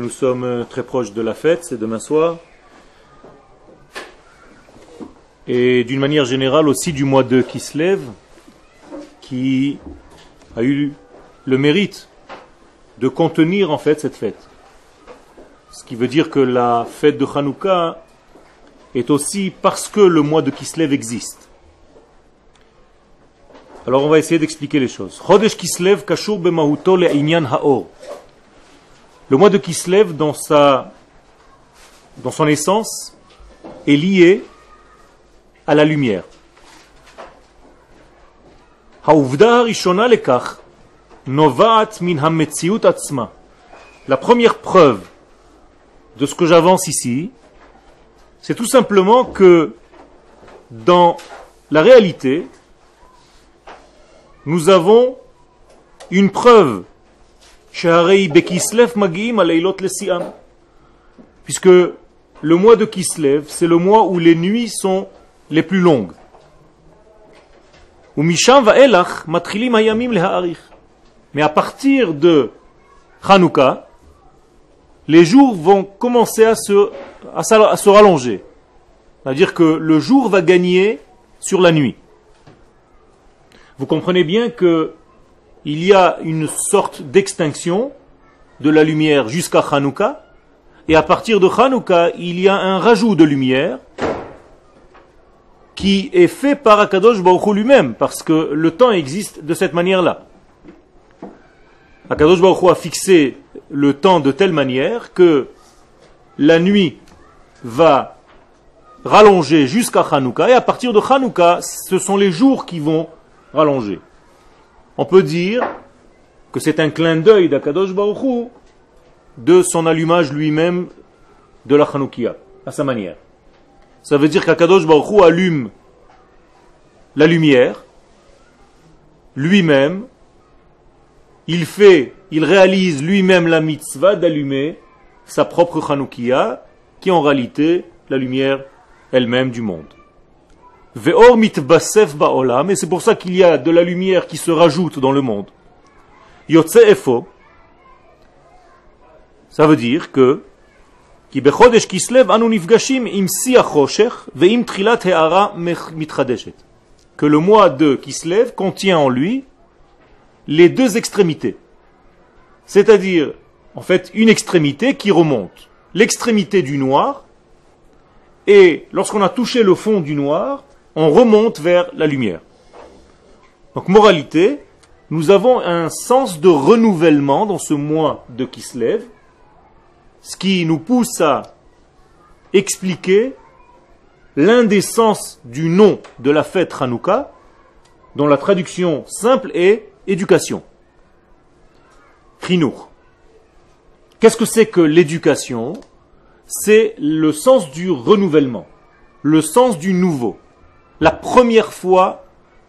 nous sommes euh, très proches de la fête, c'est demain soir. Et d'une manière générale aussi du mois de Kislev, qui a eu le mérite de contenir en fait cette fête. Ce qui veut dire que la fête de Hanouka est aussi parce que le mois de Kislev existe. Alors on va essayer d'expliquer les choses. Chodesh Kislev kashur bemahuto le'inyan ha'or. Le mois de Kislev, dans, sa, dans son essence, est lié à la lumière. La première preuve de ce que j'avance ici, c'est tout simplement que dans la réalité, nous avons une preuve Puisque le mois de Kislev, c'est le mois où les nuits sont les plus longues. Mais à partir de Hanouka, les jours vont commencer à se, à se rallonger. C'est-à-dire que le jour va gagner sur la nuit. Vous comprenez bien que il y a une sorte d'extinction de la lumière jusqu'à Hanouka, et à partir de Hanouka, il y a un rajout de lumière qui est fait par Akadosh Baruch lui-même, parce que le temps existe de cette manière-là. Akadosh Baruch a fixé le temps de telle manière que la nuit va rallonger jusqu'à Hanouka, et à partir de Hanouka, ce sont les jours qui vont rallonger on peut dire que c'est un clin d'œil d'Akadosh Baruchou de son allumage lui-même de la Chanoukia, à sa manière. Ça veut dire qu'Akadosh Baruchou allume la lumière lui-même, il fait, il réalise lui-même la mitzvah d'allumer sa propre Chanoukia, qui est en réalité la lumière elle-même du monde. Ve'or mitbasef ba'olam, et c'est pour ça qu'il y a de la lumière qui se rajoute dans le monde. Yotse efo, ça veut dire que כי בחודש כסלו אנו נפגשים עם שיא החושך ועם תחילת הערה מתחדשת. Que le mois de Kislev contient en lui les deux extrémités. C'est-à-dire, en fait, une extrémité qui remonte. L'extrémité du noir, et lorsqu'on a touché le fond du noir, on remonte vers la lumière. Donc moralité, nous avons un sens de renouvellement dans ce mois de Kislev, ce qui nous pousse à expliquer l'un des sens du nom de la fête Hanouka, dont la traduction simple est éducation. Chinour. Qu'est-ce que c'est que l'éducation? C'est le sens du renouvellement, le sens du nouveau la première fois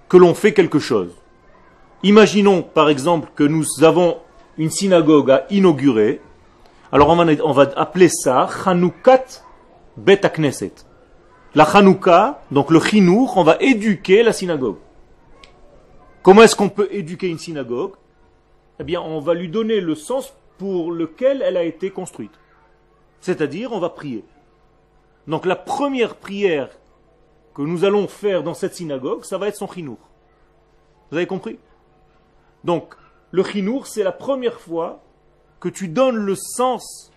que l'on fait quelque chose. Imaginons par exemple que nous avons une synagogue à inaugurer. Alors on va, appeler ça Chanoukat Bet Knesset. La Chanouka, donc le Chinour, on va éduquer la synagogue. Comment est-ce qu'on peut éduquer une synagogue? Eh bien, on va lui donner le sens pour lequel elle a été construite. C'est-à-dire, on va prier. Donc la première prière que nous allons faire dans cette synagogue, ça va être son chinour. Vous avez compris? Donc, le chinour, c'est la première fois que tu donnes le sens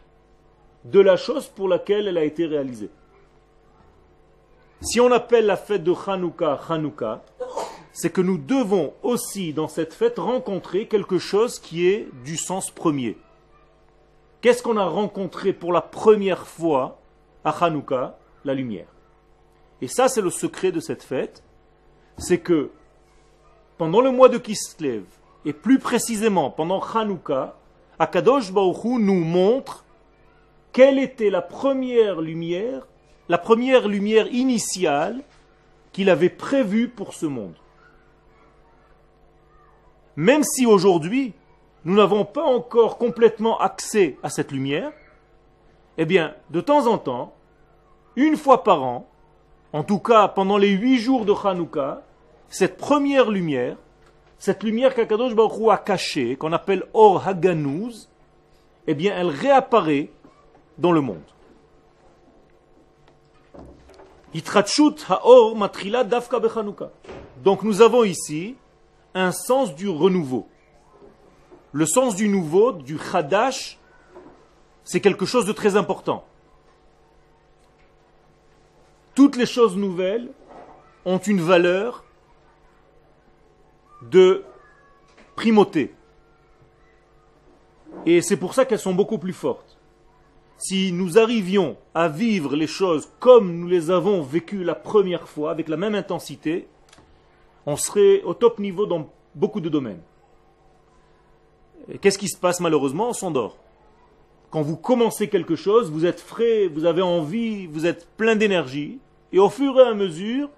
de la chose pour laquelle elle a été réalisée. Si on appelle la fête de Hanouka Hanouka, c'est que nous devons aussi dans cette fête rencontrer quelque chose qui est du sens premier. Qu'est-ce qu'on a rencontré pour la première fois à Hanouka? La lumière. Et ça, c'est le secret de cette fête. C'est que pendant le mois de Kislev, et plus précisément pendant Hanouka, Akadosh Baruch nous montre quelle était la première lumière, la première lumière initiale qu'il avait prévue pour ce monde. Même si aujourd'hui, nous n'avons pas encore complètement accès à cette lumière, eh bien, de temps en temps, une fois par an, en tout cas pendant les huit jours de Hanouka, cette première lumière, cette lumière qu'Akadosh Baruch a cachée, qu'on appelle Or Haganouz, eh bien elle réapparaît dans le monde. Donc nous avons ici un sens du renouveau. Le sens du nouveau, du chadash, c'est quelque chose de très important. Toutes les choses nouvelles ont une valeur de primauté. Et c'est pour ça qu'elles sont beaucoup plus fortes. Si nous arrivions à vivre les choses comme nous les avons vécues la première fois, avec la même intensité, on serait au top niveau dans beaucoup de domaines. Qu'est-ce qui se passe malheureusement? On s'endort. Quand vous commencez quelque chose, vous êtes frais, vous avez envie, vous êtes plein d'énergie, et au fur et à mesure,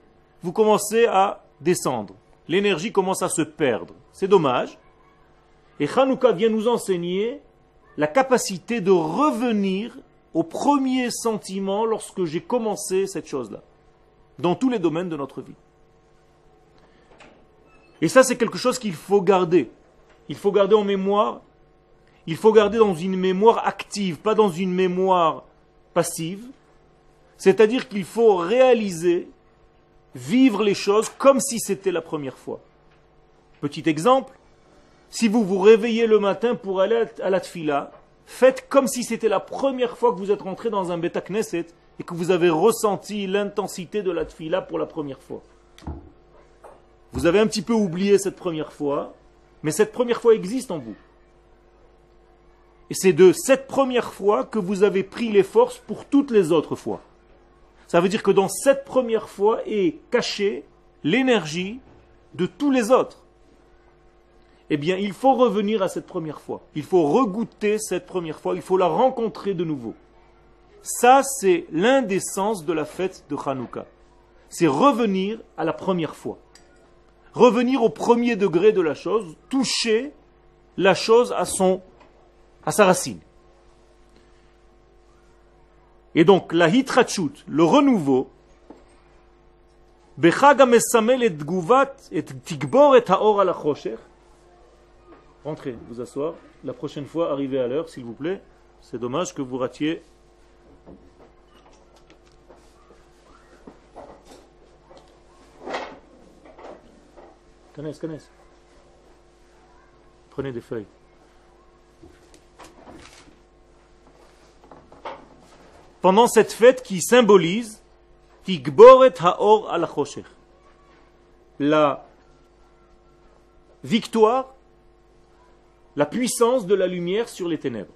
vous commencez à descendre. L'énergie commence à se perdre. C'est dommage. Et Hanouka vient nous enseigner la capacité de revenir au premier sentiment lorsque j'ai commencé cette chose-là, dans tous les domaines de notre vie. Et ça, c'est quelque chose qu'il faut garder. Il faut garder en mémoire. Il faut garder dans une mémoire active, pas dans une mémoire passive. C'est-à-dire qu'il faut réaliser, vivre les choses comme si c'était la première fois. Petit exemple, si vous vous réveillez le matin pour aller à la tfila, faites comme si c'était la première fois que vous êtes rentré dans un bêta knesset et que vous avez ressenti l'intensité de la tfila pour la première fois. Vous avez un petit peu oublié cette première fois, mais cette première fois existe en vous. Et c'est de cette première fois que vous avez pris les forces pour toutes les autres fois. Ça veut dire que dans cette première fois est cachée l'énergie de tous les autres eh bien, il faut revenir à cette première fois. Il faut regoûter cette première fois. Il faut la rencontrer de nouveau. Ça, c'est l'un des sens de la fête de Hanouka. C'est revenir à la première fois. Revenir au premier degré de la chose, toucher la chose à son, à sa racine. Et donc, la hitrachut, le renouveau, Rentrez, vous asseoir. La prochaine fois, arrivez à l'heure, s'il vous plaît. C'est dommage que vous ratiez. Prenez des feuilles. Pendant cette fête qui symbolise Haor al la victoire la puissance de la lumière sur les ténèbres.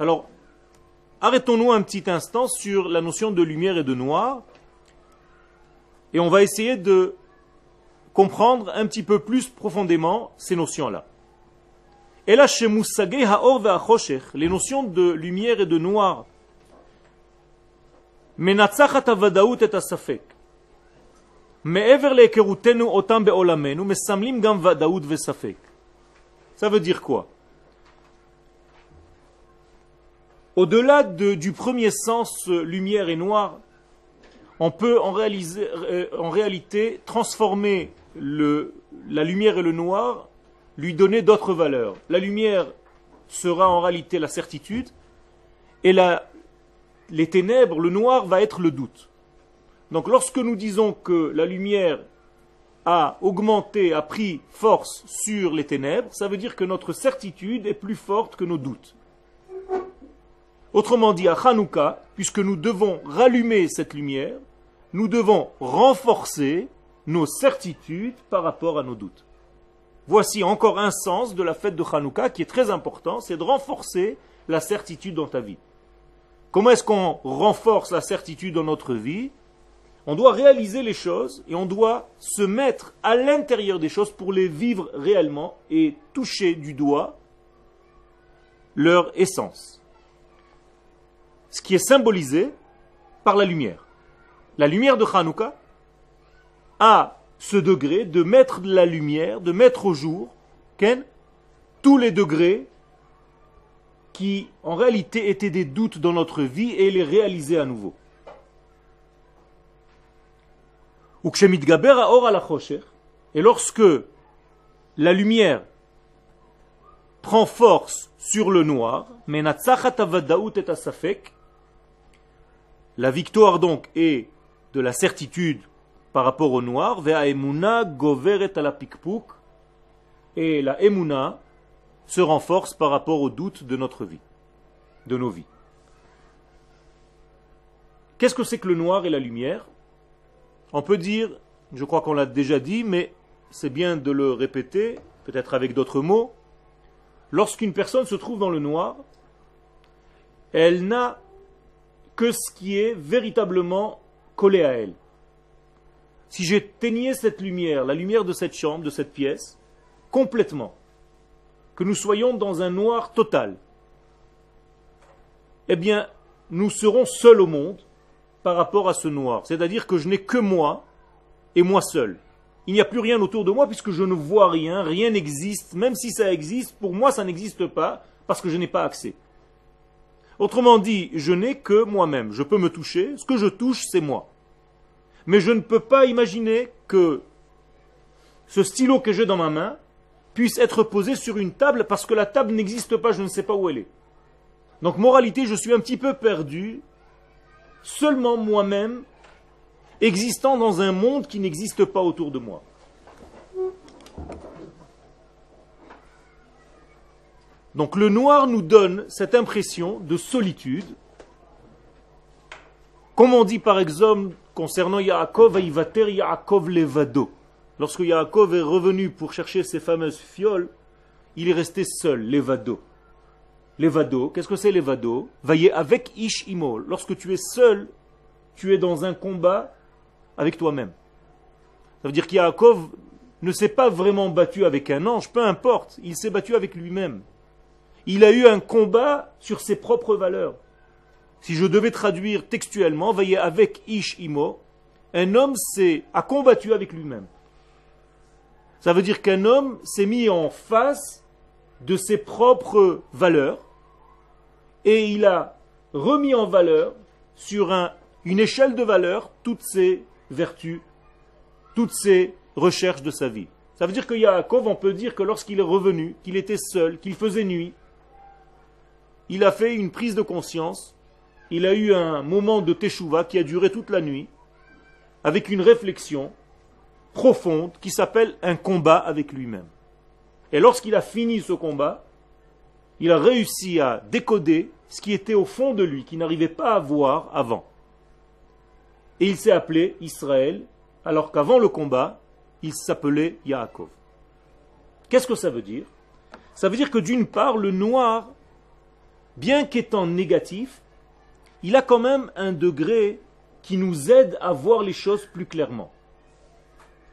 Alors, arrêtons-nous un petit instant sur la notion de lumière et de noir, et on va essayer de comprendre un petit peu plus profondément ces notions-là. Et là, chez les notions de lumière et de noir, et asafek. מעבר להיכרותנו אותם בעולמנו, מסמלים גם ודאות וספק. Ça veut dire quoi Au-delà du premier sens euh, lumière et noir, on peut en, euh, en réalité transformer le, la lumière et le noir, lui donner d'autres valeurs. La lumière sera en réalité la certitude, et la, les ténèbres, le noir va être le doute. Donc lorsque nous disons que la lumière a augmenté, a pris force sur les ténèbres, ça veut dire que notre certitude est plus forte que nos doutes. Autrement dit, à Hanouka, puisque nous devons rallumer cette lumière, nous devons renforcer nos certitudes par rapport à nos doutes. Voici encore un sens de la fête de Hanouka qui est très important, c'est de renforcer la certitude dans ta vie. Comment est-ce qu'on renforce la certitude dans notre vie? On doit réaliser les choses et on doit se mettre à l'intérieur des choses pour les vivre réellement et toucher du doigt leur essence. Ce qui est symbolisé par la lumière. La lumière de Hanouka a ce degré de mettre de la lumière, de mettre au jour tous les degrés qui en réalité étaient des doutes dans notre vie et les réaliser à nouveau. Et lorsque la lumière prend force sur le noir, la victoire donc est de la certitude par rapport au noir, et la emuna se renforce par rapport au doute de notre vie, de nos vies. Qu'est-ce que c'est que le noir et la lumière? On peut dire, je crois qu'on l'a déjà dit, mais c'est bien de le répéter, peut-être avec d'autres mots, lorsqu'une personne se trouve dans le noir, elle n'a que ce qui est véritablement collé à elle. Si j'éteignais cette lumière, la lumière de cette chambre, de cette pièce, complètement, que nous soyons dans un noir total, eh bien, nous serons seuls au monde par rapport à ce noir. C'est-à-dire que je n'ai que moi et moi seul. Il n'y a plus rien autour de moi puisque je ne vois rien, rien n'existe, même si ça existe, pour moi ça n'existe pas parce que je n'ai pas accès. Autrement dit, je n'ai que moi-même. Je peux me toucher, ce que je touche, c'est moi. Mais je ne peux pas imaginer que ce stylo que j'ai dans ma main puisse être posé sur une table parce que la table n'existe pas, je ne sais pas où elle est. Donc moralité, je suis un petit peu perdu, seulement moi-même, existant dans un monde qui n'existe pas autour de moi. Donc le noir nous donne cette impression de solitude. Comme on dit par exemple concernant Yaakov, Aivater Yaakov Levado. Lorsque Yaakov est revenu pour chercher ses fameuses fioles, il est resté seul, Levado. Levado, qu'est-ce que c'est Levado? Vaillez avec Ish Imol. Lorsque tu es seul, tu es dans un combat avec toi-même. Ça veut dire qu'Yaakov ne s'est pas vraiment battu avec un ange, peu importe, il s'est battu avec lui-même. Il a eu un combat sur ses propres valeurs. Si je devais traduire textuellement, voyez, avec Ish Imo, un homme s'est, a combattu avec lui-même. Ça veut dire qu'un homme s'est mis en face de ses propres valeurs et il a remis en valeur sur un, une échelle de valeurs toutes ses vertus, toutes ses recherches de sa vie. Ça veut dire que Yaakov, on peut dire que lorsqu'il est revenu, qu'il était seul, qu'il faisait nuit, il a fait une prise de conscience, il a eu un moment de teshuva qui a duré toute la nuit, avec une réflexion profonde qui s'appelle un combat avec lui-même. Et lorsqu'il a fini ce combat, il a réussi à décoder ce qui était au fond de lui, qu'il n'arrivait pas à voir avant. Et il s'est appelé Israël, alors qu'avant le combat, il s'appelait Yaakov. Qu'est-ce que ça veut dire? Ça veut dire que d'une part, le noir bien qu'étant négatif, il a quand même un degré qui nous aide à voir les choses plus clairement.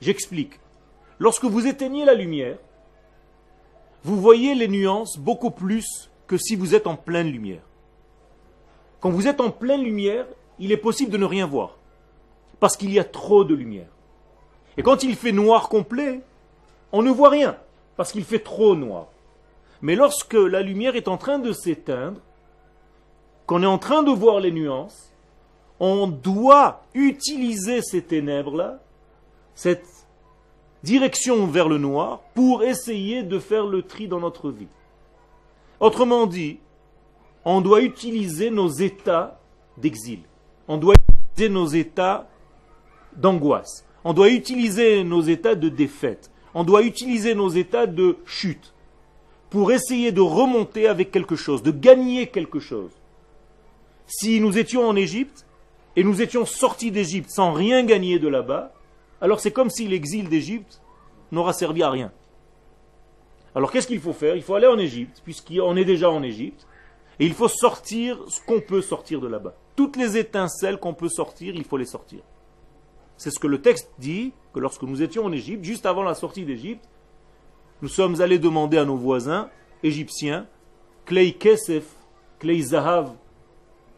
J'explique. Lorsque vous éteignez la lumière, vous voyez les nuances beaucoup plus que si vous êtes en pleine lumière. Quand vous êtes en pleine lumière, il est possible de ne rien voir, parce qu'il y a trop de lumière. Et quand il fait noir complet, on ne voit rien, parce qu'il fait trop noir. Mais lorsque la lumière est en train de s'éteindre, qu'on est en train de voir les nuances, on doit utiliser ces ténèbres-là, cette direction vers le noir, pour essayer de faire le tri dans notre vie. Autrement dit, on doit utiliser nos états d'exil. On doit utiliser nos états d'angoisse. On doit utiliser nos états de défaite. On doit utiliser nos états de chute pour essayer de remonter avec quelque chose, de gagner quelque chose. Si nous étions en Égypte et nous étions sortis d'Égypte sans rien gagner de là-bas, alors c'est comme si l'exil d'Égypte n'aura servi à rien. Alors qu'est-ce qu'il faut faire? Il faut aller en Égypte, puisqu'on est déjà en Égypte, et il faut sortir ce qu'on peut sortir de là-bas. Toutes les étincelles qu'on peut sortir, il faut les sortir. C'est ce que le texte dit, que lorsque nous étions en Égypte, juste avant la sortie d'Égypte, nous sommes allés demander à nos voisins égyptiens Klei Kesef, Klei Zahav,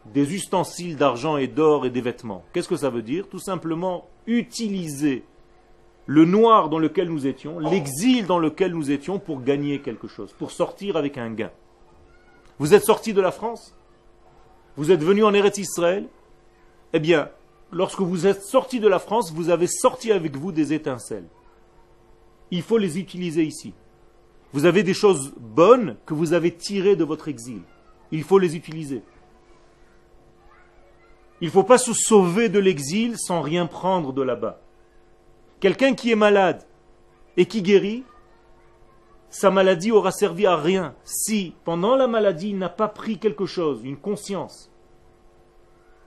des ustensiles d'argent et d'or et des vêtements. Qu'est-ce que ça veut dire? Tout simplement utiliser le noir dans lequel nous étions, l'exil dans lequel nous étions pour gagner quelque chose, pour sortir avec un gain. Vous êtes sorti de la France? Vous êtes venu en Eretz Israël? Eh bien, lorsque vous êtes sorti de la France, vous avez sorti avec vous des étincelles il faut les utiliser ici. Vous avez des choses bonnes que vous avez tirées de votre exil. Il faut les utiliser. Il ne faut pas se sauver de l'exil sans rien prendre de là-bas. Quelqu'un qui est malade et qui guérit, sa maladie aura servi à rien si, pendant la maladie, il n'a pas pris quelque chose, une conscience,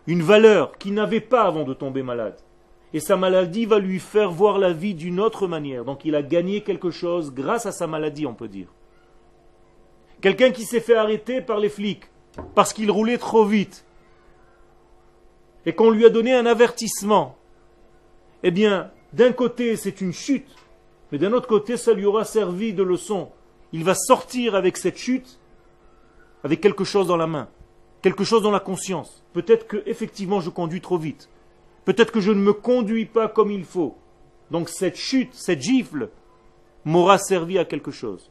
une valeur qu'il n'avait pas avant de tomber malade. Et sa maladie va lui faire voir la vie d'une autre manière. Donc il a gagné quelque chose grâce à sa maladie, on peut dire. Quelqu'un qui s'est fait arrêter par les flics parce qu'il roulait trop vite et qu'on lui a donné un avertissement. Eh bien, d'un côté, c'est une chute mais d'un autre côté, ça lui aura servi de leçon. Il va sortir avec cette chute avec quelque chose dans la main, quelque chose dans la conscience. Peut-être que effectivement je conduis trop vite. Peut-être que je ne me conduis pas comme il faut. Donc cette chute, cette gifle, m'aura servi à quelque chose.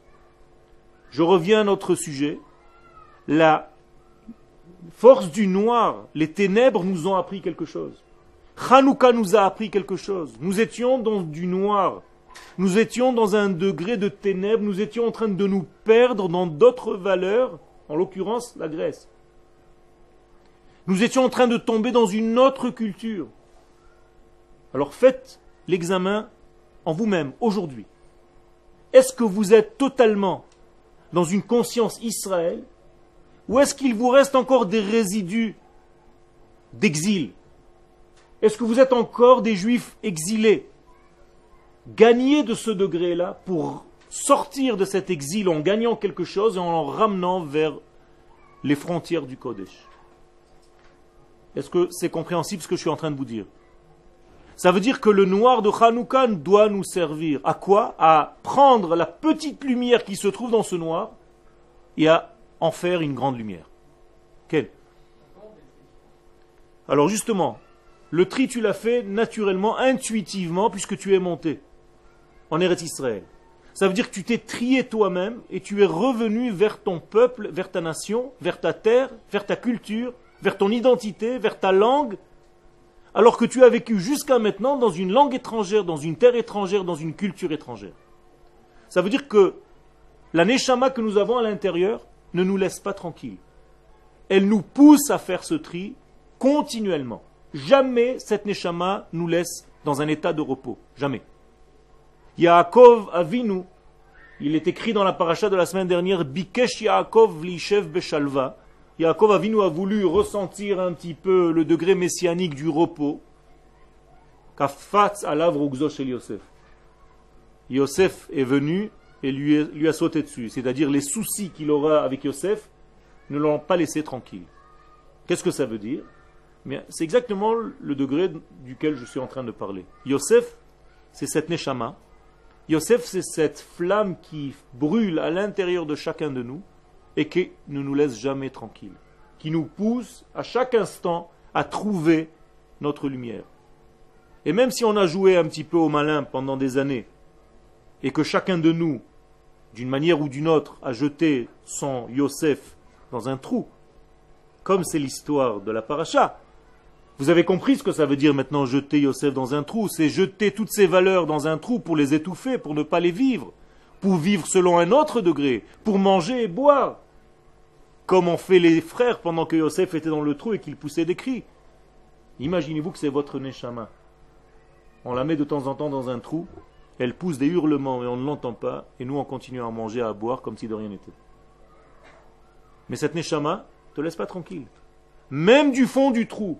Je reviens à notre sujet. La force du noir, les ténèbres nous ont appris quelque chose. Hanouka nous a appris quelque chose. Nous étions dans du noir. Nous étions dans un degré de ténèbres, nous étions en train de nous perdre dans d'autres valeurs, en l'occurrence la Grèce. Nous étions en train de tomber dans une autre culture. Alors faites l'examen en vous-même aujourd'hui. Est-ce que vous êtes totalement dans une conscience Israël ou est-ce qu'il vous reste encore des résidus d'exil? Est-ce que vous êtes encore des juifs exilés? Gagner de ce degré-là pour sortir de cet exil en gagnant quelque chose et en le ramenant vers les frontières du Kodesh. Est-ce que c'est compréhensible ce que je suis en train de vous dire? Ça veut dire que le noir de Hanouka doit nous servir à quoi? À prendre la petite lumière qui se trouve dans ce noir et à en faire une grande lumière. Quelle? Alors justement, le tri tu l'as fait naturellement, intuitivement, puisque tu es monté en Eretz Israël. Ça veut dire que tu t'es trié toi-même et tu es revenu vers ton peuple, vers ta nation, vers ta terre, vers ta culture, vers ton identité, vers ta langue, alors que tu as vécu jusqu'à maintenant dans une langue étrangère, dans une terre étrangère, dans une culture étrangère. Ça veut dire que la neshama que nous avons à l'intérieur ne nous laisse pas tranquilles. Elle nous pousse à faire ce tri continuellement. Jamais cette neshama nous laisse dans un état de repos. Jamais. Yaakov Avinu, il est écrit dans la paracha de la semaine dernière, Bikesh Yaakov Lishev Beshalva. Yaakov Avinu a voulu ressentir un petit peu le degré messianique du repos. Kafatz alav Yosef. Yosef est venu et lui, a sauté dessus. C'est-à-dire les soucis qu'il aura avec Yosef ne l'ont pas laissé tranquille. Qu'est-ce que ça veut dire? C'est exactement le degré duquel je suis en train de parler. Yosef, c'est cette neshama Yosef, c'est cette flamme qui brûle à l'intérieur de chacun de nous et qui ne nous laisse jamais tranquilles, qui nous pousse à chaque instant à trouver notre lumière. Et même si on a joué un petit peu au malin pendant des années, et que chacun de nous, d'une manière ou d'une autre, a jeté son Yosef dans un trou, comme c'est l'histoire de la paracha, vous avez compris ce que ça veut dire maintenant jeter Yosef dans un trou C'est jeter toutes ses valeurs dans un trou pour les étouffer, pour ne pas les vivre, pour vivre selon un autre degré, pour manger et boire. Comme ont fait les frères pendant que Yosef était dans le trou et qu'il poussait des cris. Imaginez-vous que c'est votre Neshama. On la met de temps en temps dans un trou, elle pousse des hurlements et on ne l'entend pas, et nous on continue à manger, à boire comme si de rien n'était. Mais cette Neshama te laisse pas tranquille. Même du fond du trou,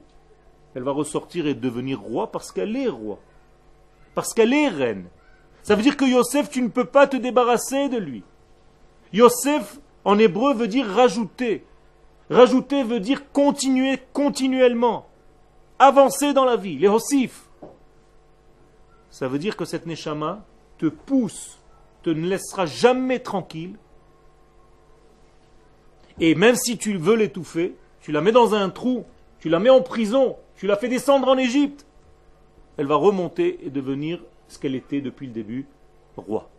elle va ressortir et devenir roi parce qu'elle est roi. Parce qu'elle est reine. Ça veut dire que Yosef, tu ne peux pas te débarrasser de lui. Yosef, en hébreu, veut dire rajouter. Rajouter veut dire continuer continuellement. Avancer dans la vie, les hossifs. Ça veut dire que cette neshama te pousse, te ne laissera jamais tranquille. Et même si tu veux l'étouffer, tu la mets dans un trou, tu la mets en prison, tu l'as fait descendre en Égypte. Elle va remonter et devenir ce qu'elle était depuis le début, roi.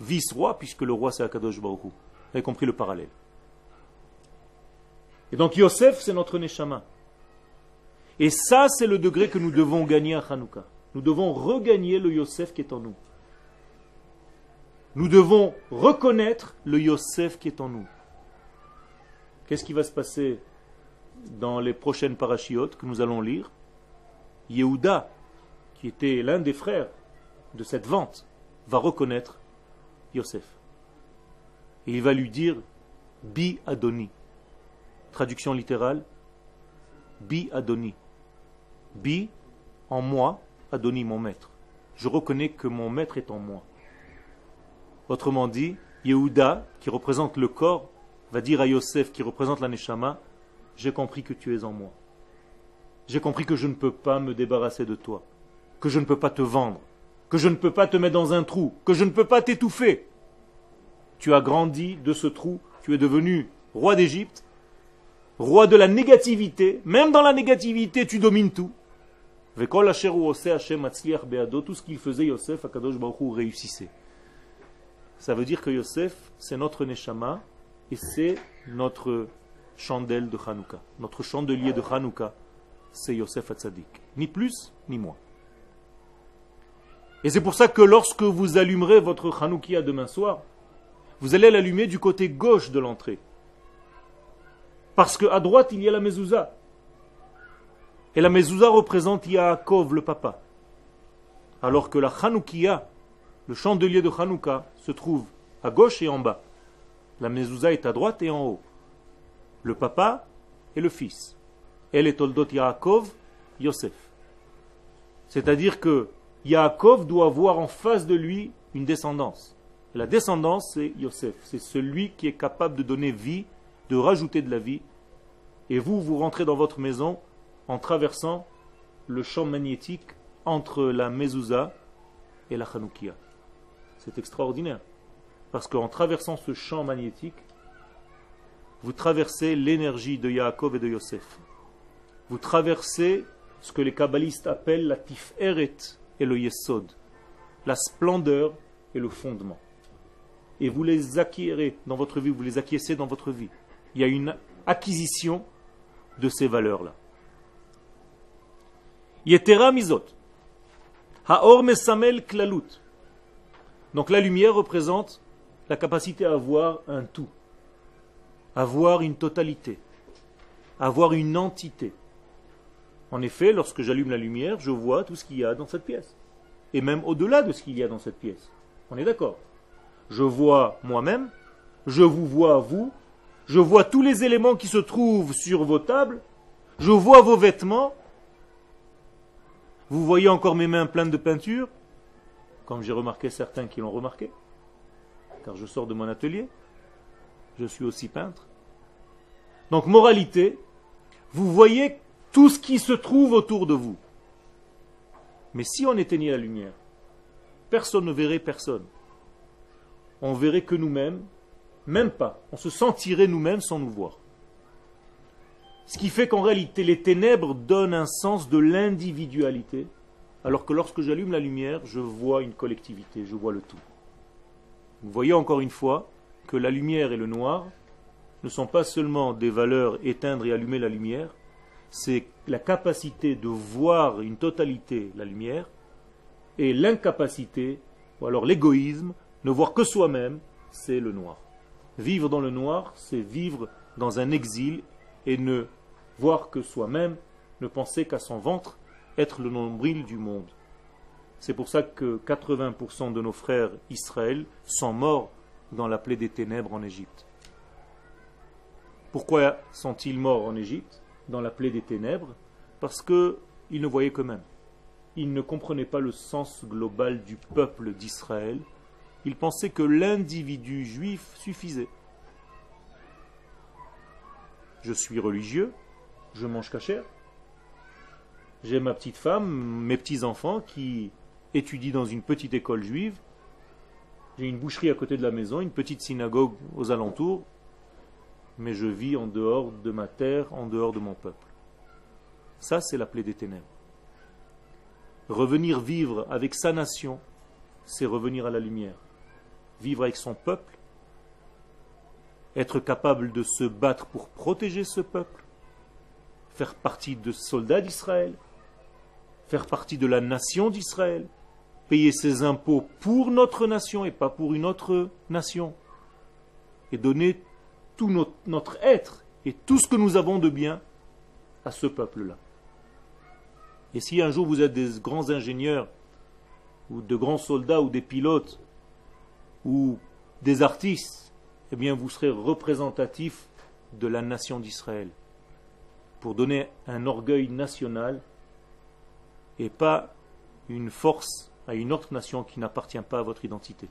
Vice-roi, puisque le roi c'est Akadosh Baruch Vous avez compris le parallèle. Et donc Yosef, c'est notre Neshama. Et ça, c'est le degré que nous devons gagner à Hanouka. Nous devons regagner le Yosef qui est en nous. Nous devons reconnaître le Yosef qui est en nous. Qu'est-ce qui va se passer dans les prochaines parachiotes que nous allons lire? Yehuda, qui était l'un des frères de cette vente, va reconnaître Yosef. Et il va lui dire Bi Adoni. Traduction littérale Bi Adoni. Bi en moi, Adoni mon maître. Je reconnais que mon maître est en moi. Autrement dit, Yehuda, qui représente le corps, va dire à Yosef, qui représente la Neshama, j'ai compris que tu es en moi. J'ai compris que je ne peux pas me débarrasser de toi, que je ne peux pas te vendre, que je ne peux pas te mettre dans un trou, que je ne peux pas t'étouffer. Tu as grandi de ce trou, tu es devenu roi d'Égypte, roi de la négativité, même dans la négativité, tu domines tout. Tout ce qu'il faisait, Yosef, Akadosh Baruch réussissait. Ça veut dire que Yosef, c'est notre Neshama et c'est notre chandelle de Hanouka. Notre chandelier de Hanouka, c'est Yosef Hatzadik. Ni plus, ni moins. Et c'est pour ça que lorsque vous allumerez votre Hanoukia demain soir, vous allez l'allumer du côté gauche de l'entrée. Parce qu'à droite, il y a la mezouza. Et la mezouza représente Yaakov, le papa. Alors que la Hanoukia, le chandelier de Hanouka, se trouve à gauche et en bas. La mezouza est à droite et en haut. Le papa et le fils. Elle est Toldot Yaakov, Yosef. C'est-à-dire que Yaakov doit avoir en face de lui une descendance. La descendance, c'est Yosef. C'est celui qui est capable de donner vie, de rajouter de la vie. Et vous, vous rentrez dans votre maison en traversant le champ magnétique entre la mezouza et la chanoukia. C'est extraordinaire. Parce qu'en traversant ce champ magnétique, vous traversez l'énergie de Yaakov et de Yosef. Vous traversez ce que les kabbalistes appellent la tiferet et le yesod, la splendeur et le fondement. Et vous les acquérez dans votre vie, vous les acquiescez dans votre vie. Il y a une acquisition de ces valeurs-là. Yetera mizot. Haor mesamel klalut. Donc la lumière représente la capacité à avoir un tout, avoir une totalité, avoir une entité. En effet, lorsque j'allume la lumière, je vois tout ce qu'il y a dans cette pièce. Et même au-delà de ce qu'il y a dans cette pièce. On est d'accord Je vois moi-même, je vous vois vous, je vois tous les éléments qui se trouvent sur vos tables, je vois vos vêtements. Vous voyez encore mes mains pleines de peinture, comme j'ai remarqué certains qui l'ont remarqué car je sors de mon atelier, je suis aussi peintre. Donc moralité, vous voyez tout ce qui se trouve autour de vous. Mais si on éteignait la lumière, personne ne verrait personne. On verrait que nous-mêmes, même pas. On se sentirait nous-mêmes sans nous voir. Ce qui fait qu'en réalité, les ténèbres donnent un sens de l'individualité, alors que lorsque j'allume la lumière, je vois une collectivité, je vois le tout. Vous voyez encore une fois que la lumière et le noir ne sont pas seulement des valeurs éteindre et allumer la lumière, c'est la capacité de voir une totalité, la lumière, et l'incapacité, ou alors l'égoïsme, ne voir que soi-même, c'est le noir. Vivre dans le noir, c'est vivre dans un exil et ne voir que soi-même, ne penser qu'à son ventre, être le nombril du monde. C'est pour ça que 80% de nos frères Israël sont morts dans la plaie des ténèbres en Égypte. Pourquoi sont-ils morts en Égypte, dans la plaie des ténèbres? Parce qu'ils ne voyaient qu'eux-mêmes. Ils ne comprenaient pas le sens global du peuple d'Israël. Ils pensaient que l'individu juif suffisait. Je suis religieux, je mange cachère, j'ai ma petite femme, mes petits-enfants qui étudie dans une petite école juive. J'ai une boucherie à côté de la maison, une petite synagogue aux alentours, mais je vis en dehors de ma terre, en dehors de mon peuple. Ça, c'est la plaie des ténèbres. Revenir vivre avec sa nation, c'est revenir à la lumière. Vivre avec son peuple, être capable de se battre pour protéger ce peuple, faire partie de soldats d'Israël, faire partie de la nation d'Israël, payer ses impôts pour notre nation et pas pour une autre nation. Et donner tout notre, être et tout ce que nous avons de bien à ce peuple-là. Et si un jour vous êtes des grands ingénieurs, ou de grands soldats, ou des pilotes, ou des artistes, eh bien vous serez représentatifs de la nation d'Israël, pour donner un orgueil national et pas une force à une autre nation qui n'appartient pas à votre identité.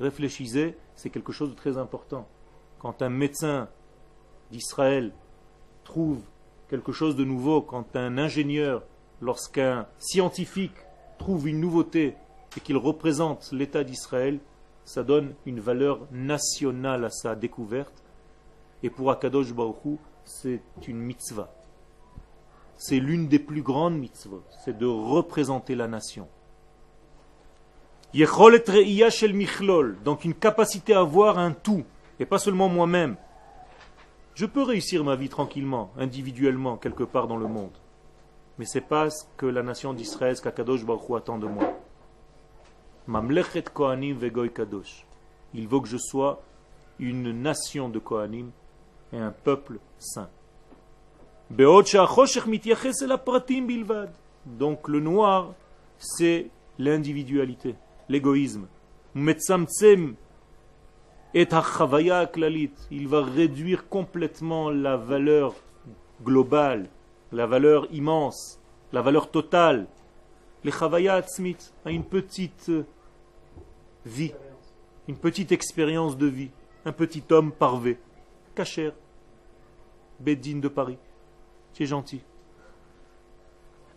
Réfléchissez, c'est quelque chose de très important. Quand un médecin d'Israël trouve quelque chose de nouveau, quand un ingénieur, lorsqu'un scientifique trouve une nouveauté et qu'il représente l'État d'Israël, ça donne une valeur nationale à sa découverte. Et pour Akadosh Baruch c'est une mitzvah. C'est l'une des plus grandes mitzvahs, c'est de représenter la nation. Donc une capacité à voir un tout, et pas seulement moi-même. Je peux réussir ma vie tranquillement, individuellement, quelque part dans le monde. Mais c'est pas ce que la nation d'Israël, qu'Akadosh Baruch attend de moi. Mamlechet Kohanim vegoy kadosh. Il veut que je sois une nation de Kohanim et un peuple saint. Donc le noir, c'est l'individualité, l'égoïsme. Il va réduire complètement la valeur globale, la valeur immense, la valeur totale. Les chavaya smith a une petite vie, une petite expérience de vie, un petit homme parvé, cachère, Bédine de Paris. Tu es gentil.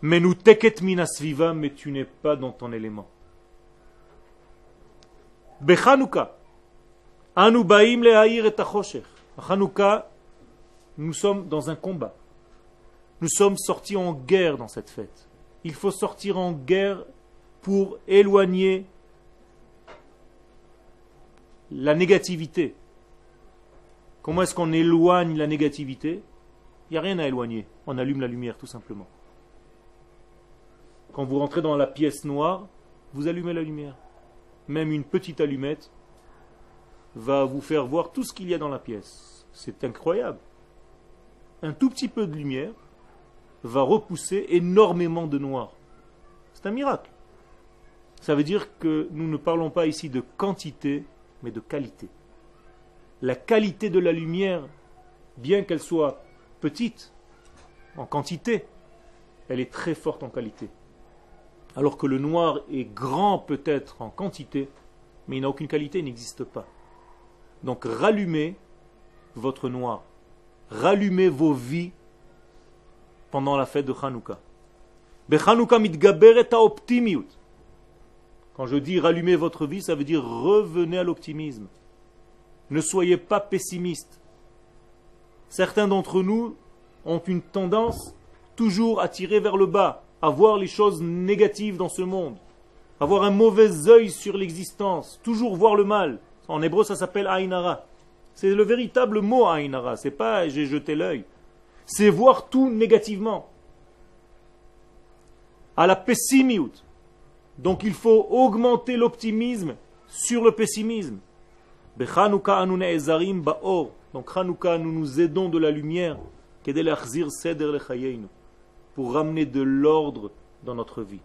Mais nous teket minasviva, mais tu n'es pas dans ton élément. Bechanouka, Anu baim et Hanouka, nous sommes dans un combat. Nous sommes sortis en guerre dans cette fête. Il faut sortir en guerre pour éloigner la négativité. Comment est-ce qu'on éloigne la négativité? Il n'y a rien à éloigner. On allume la lumière tout simplement. Quand vous rentrez dans la pièce noire, vous allumez la lumière. Même une petite allumette va vous faire voir tout ce qu'il y a dans la pièce. C'est incroyable. Un tout petit peu de lumière va repousser énormément de noir. C'est un miracle. Ça veut dire que nous ne parlons pas ici de quantité, mais de qualité. La qualité de la lumière, bien qu'elle soit petite en quantité, elle est très forte en qualité. Alors que le noir est grand peut-être en quantité, mais il n'a aucune qualité, il n'existe pas. Donc rallumez votre noir. Rallumez vos vies pendant la fête de Hanouka. Quand je dis rallumez votre vie, ça veut dire revenez à l'optimisme. Ne soyez pas pessimiste. Certains d'entre nous ont une tendance toujours à tirer vers le bas, à voir les choses négatives dans ce monde, avoir un mauvais œil sur l'existence, toujours voir le mal. En hébreu, ça s'appelle Ainara. C'est le véritable mot Ainara. C'est pas j'ai jeté l'œil. C'est voir tout négativement. À la pessimiout. Donc il faut augmenter l'optimisme sur le pessimisme. Donc nous nous aidons de la lumière pour ramener de l'ordre dans notre vie.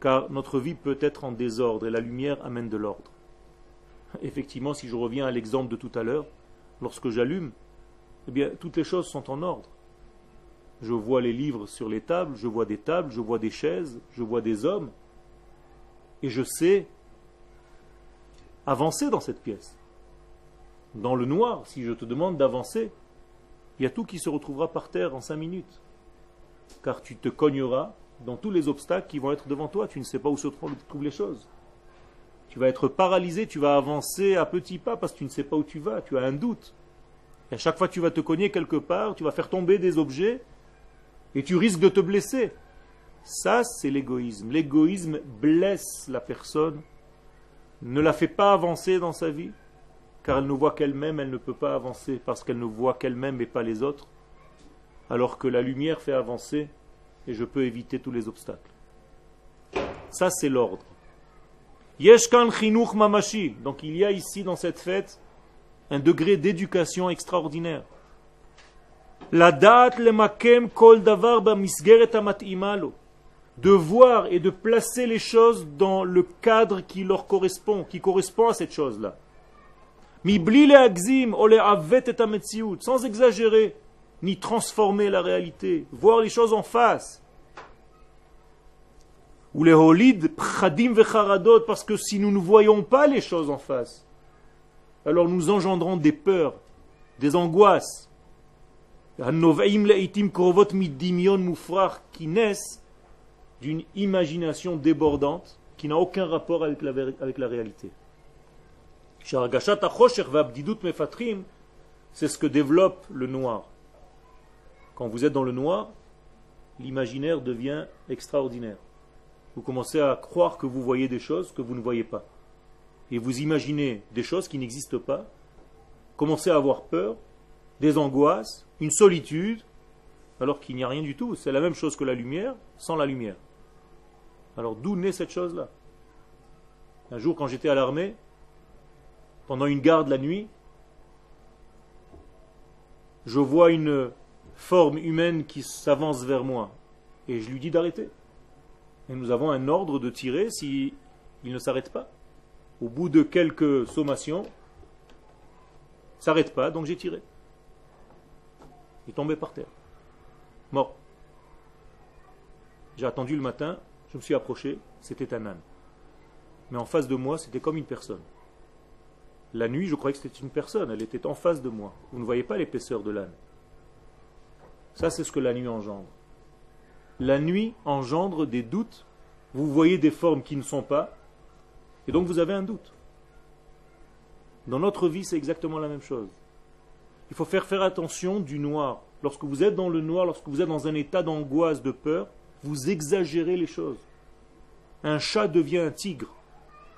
Car notre vie peut être en désordre et la lumière amène de l'ordre. Effectivement, si je reviens à l'exemple de tout à l'heure, lorsque j'allume, eh bien, toutes les choses sont en ordre. Je vois les livres sur les tables, je vois des tables, je vois des chaises, je vois des hommes, et je sais avancer dans cette pièce. Dans le noir, si je te demande d'avancer, il y a tout qui se retrouvera par terre en cinq minutes. Car tu te cogneras dans tous les obstacles qui vont être devant toi. Tu ne sais pas où se trouvent les choses. Tu vas être paralysé, tu vas avancer à petits pas parce que tu ne sais pas où tu vas, tu as un doute. Et à chaque fois tu vas te cogner quelque part, tu vas faire tomber des objets et tu risques de te blesser. Ça, c'est l'égoïsme. L'égoïsme blesse la personne, ne la fait pas avancer dans sa vie, car elle ne voit qu'elle-même, elle ne peut pas avancer parce qu'elle ne voit qu'elle-même et pas les autres, alors que la lumière fait avancer et je peux éviter tous les obstacles. Ça, c'est l'ordre. Yeshkan chinuch mamashi. Donc il y a ici dans cette fête un degré d'éducation extraordinaire. La date le makem kol davar misgeret imalo. De voir et de placer les choses dans le cadre qui leur correspond, qui correspond à cette chose-là. Sans exagérer, ni transformer la réalité, voir les choses en face. Ou les holid pradim vecharadot, parce que si nous ne voyons pas les choses en face, alors nous engendrons des peurs, des angoisses. D'une imagination débordante qui n'a aucun rapport avec la, avec la réalité. C'est ce que développe le noir. Quand vous êtes dans le noir, l'imaginaire devient extraordinaire. Vous commencez à croire que vous voyez des choses que vous ne voyez pas. Et vous imaginez des choses qui n'existent pas. Commencez à avoir peur, des angoisses, une solitude, alors qu'il n'y a rien du tout. C'est la même chose que la lumière sans la lumière. Alors d'où naît cette chose-là? Un jour, quand j'étais à l'armée, pendant une garde la nuit, je vois une forme humaine qui s'avance vers moi. Et je lui dis d'arrêter. Et nous avons un ordre de tirer s'il ne s'arrête pas. Au bout de quelques sommations, s'arrête pas, donc j'ai tiré. Il tombé par terre. Mort. J'ai attendu le matin, je me suis approché, c'était un âne. Mais en face de moi, c'était comme une personne. La nuit, je croyais que c'était une personne, elle était en face de moi. Vous ne voyez pas l'épaisseur de l'âne. Ça, c'est ce que la nuit engendre. La nuit engendre des doutes. Vous voyez des formes qui ne sont pas, et donc vous avez un doute. Dans notre vie, c'est exactement la même chose. Il faut faire faire attention du noir. Lorsque vous êtes dans le noir, lorsque vous êtes dans un état d'angoisse, de peur, vous exagérez les choses. Un chat devient un tigre,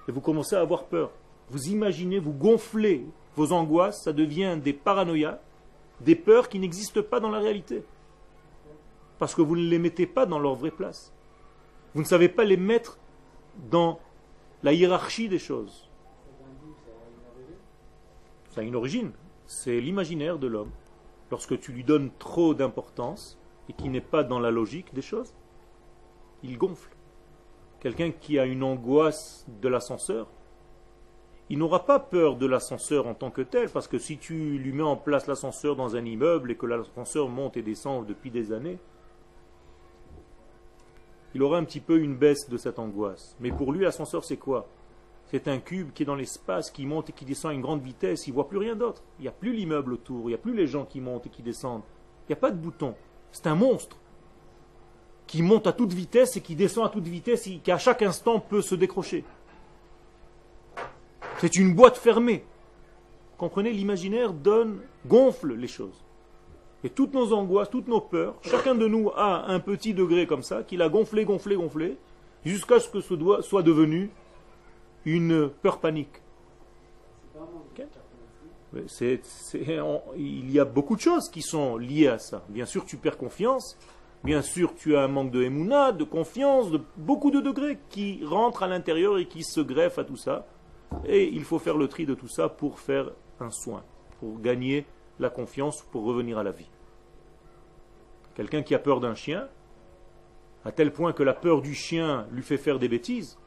et vous commencez à avoir peur. Vous imaginez, vous gonflez vos angoisses, ça devient des paranoïas, des peurs qui n'existent pas dans la réalité. Parce que vous ne les mettez pas dans leur vraie place. Vous ne savez pas les mettre dans la hiérarchie des choses. Ça a une origine. C'est l'imaginaire de l'homme. Lorsque tu lui donnes trop d'importance et qui n'est pas dans la logique des choses, il gonfle. Quelqu'un qui a une angoisse de l'ascenseur, il n'aura pas peur de l'ascenseur en tant que tel, parce que si tu lui mets en place l'ascenseur dans un immeuble et que l'ascenseur monte et descend depuis des années, il aura un petit peu une baisse de cette angoisse. Mais pour lui, l'ascenseur, c'est quoi? C'est un cube qui est dans l'espace, qui monte et qui descend à une grande vitesse, il ne voit plus rien d'autre. Il n'y a plus l'immeuble autour, il n'y a plus les gens qui montent et qui descendent. Il n'y a pas de bouton. C'est un monstre qui monte à toute vitesse et qui descend à toute vitesse et qui à chaque instant peut se décrocher. C'est une boîte fermée. Comprenez, l'imaginaire donne, gonfle les choses. Et toutes nos angoisses, toutes nos peurs, chacun de nous a un petit degré comme ça, qu'il a gonflé, gonflé, gonflé, jusqu'à ce que ce soit devenu une peur panique. il y a beaucoup de choses qui sont liées à ça. Bien sûr, tu perds confiance. Bien sûr, tu as un manque de émouna, de confiance, de beaucoup de degrés qui rentrent à l'intérieur et qui se greffent à tout ça. Et il faut faire le tri de tout ça pour faire un soin, pour gagner la confiance, pour revenir à la vie. Quelqu'un qui a peur d'un chien, à tel point que la peur du chien lui fait faire des bêtises,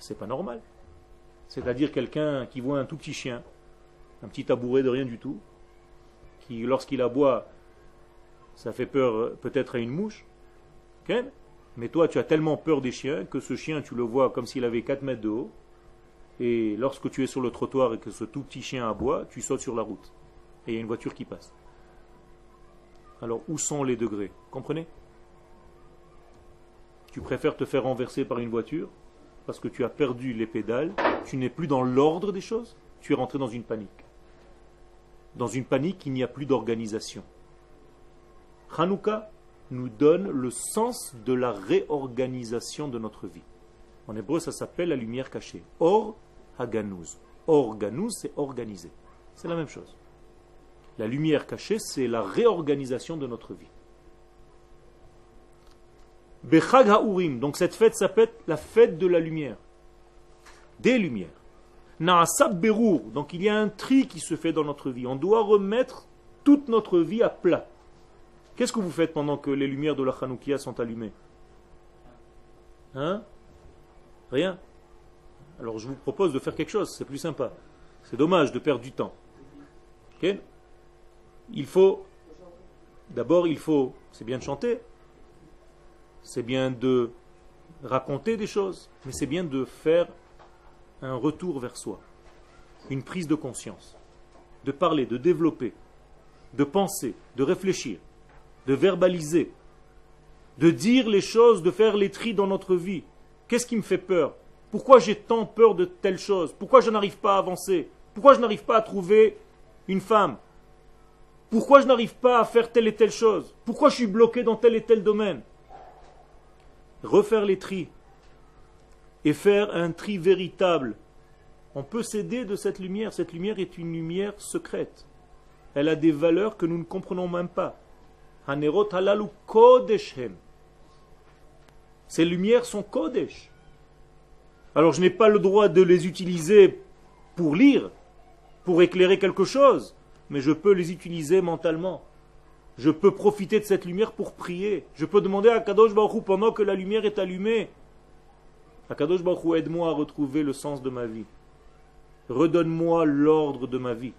c'est pas normal. C'est-à-dire quelqu'un qui voit un tout petit chien, un petit tabouret de rien du tout, qui lorsqu'il aboie, ça fait peur euh, peut-être à une mouche, mais toi, tu as tellement peur des chiens que ce chien, tu le vois comme s'il avait 4 mètres de haut. Et lorsque tu es sur le trottoir et que ce tout petit chien aboie, tu sautes sur la route. Et il y a une voiture qui passe. Alors, où sont les degrés? Comprenez? Tu préfères te faire renverser par une voiture parce que tu as perdu les pédales, tu n'es plus dans l'ordre des choses, tu es rentré dans une panique. Dans une panique, il n'y a plus d'organisation. Hanouka, nous donne le sens de la réorganisation de notre vie. En hébreu, ça s'appelle la lumière cachée. Or, haganuz. Or, c'est organisé. C'est la même chose. La lumière cachée, c'est la réorganisation de notre vie. Bechag Ha'urim, donc cette fête s'appelle la fête de la lumière, des lumières. Naasab Berour, donc il y a un tri qui se fait dans notre vie. On doit remettre toute notre vie à plat. Qu'est-ce que vous faites pendant que les lumières de la Hanoukia sont allumées Hein Rien. Alors je vous propose de faire quelque chose, c'est plus sympa. C'est dommage de perdre du temps. il faut, d'abord il faut, c'est bien de chanter, c'est bien de raconter des choses, mais c'est bien de faire un retour vers soi, une prise de conscience, de parler, de développer, de penser, de réfléchir, de verbaliser, de dire les choses, de faire les tris dans notre vie. Qu'est-ce qui me fait peur? Pourquoi j'ai tant peur de telle chose Pourquoi je n'arrive pas à avancer? Pourquoi je n'arrive pas à trouver une femme? Pourquoi je n'arrive pas à faire telle et telle chose? Pourquoi je suis bloqué dans tel et tel domaine? Refaire les tris et faire un tri véritable. On peut s'aider de cette lumière. Cette lumière est une lumière secrète. Elle a des valeurs que nous ne comprenons même pas. Ces lumières sont Kodesh. Alors je n'ai pas le droit de les utiliser pour lire, pour éclairer quelque chose, mais je peux les utiliser mentalement. Je peux profiter de cette lumière pour prier. Je peux demander à Kadosh Baruch pendant que la lumière est allumée. Kadosh Baruch aide-moi à retrouver le sens de ma vie. Redonne-moi l'ordre de ma vie.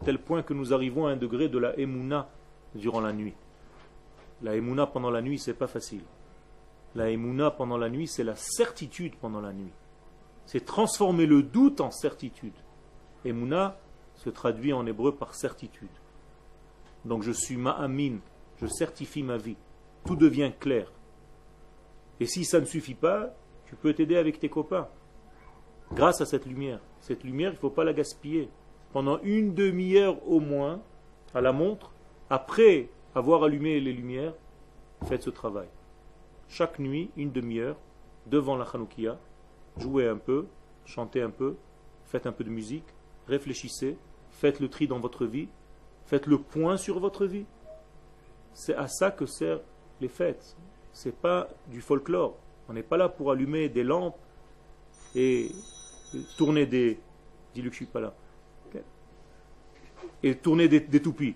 À tel point que nous arrivons à un degré de la emuna durant la nuit. La emuna pendant la nuit, c'est pas facile. La emuna pendant la nuit, c'est la certitude pendant la nuit. C'est transformer le doute en certitude. Emuna se traduit en hébreu par certitude. Donc je suis ma'amin, je certifie ma vie. Tout devient clair. Et si ça ne suffit pas, tu peux t'aider avec tes copains. Grâce à cette lumière. Cette lumière, il ne faut pas la gaspiller. Pendant une demi-heure au moins, à la montre, après avoir allumé les lumières, faites ce travail. Chaque nuit, une demi-heure, devant la Hanoukia, jouez un peu, chantez un peu, faites un peu de musique, réfléchissez, faites le tri dans votre vie, faites le point sur votre vie. C'est à ça que sert les fêtes. C'est pas du folklore. On n'est pas là pour allumer des lampes et tourner des. Dis-lui que je suis pas là Et tourner des, des toupies.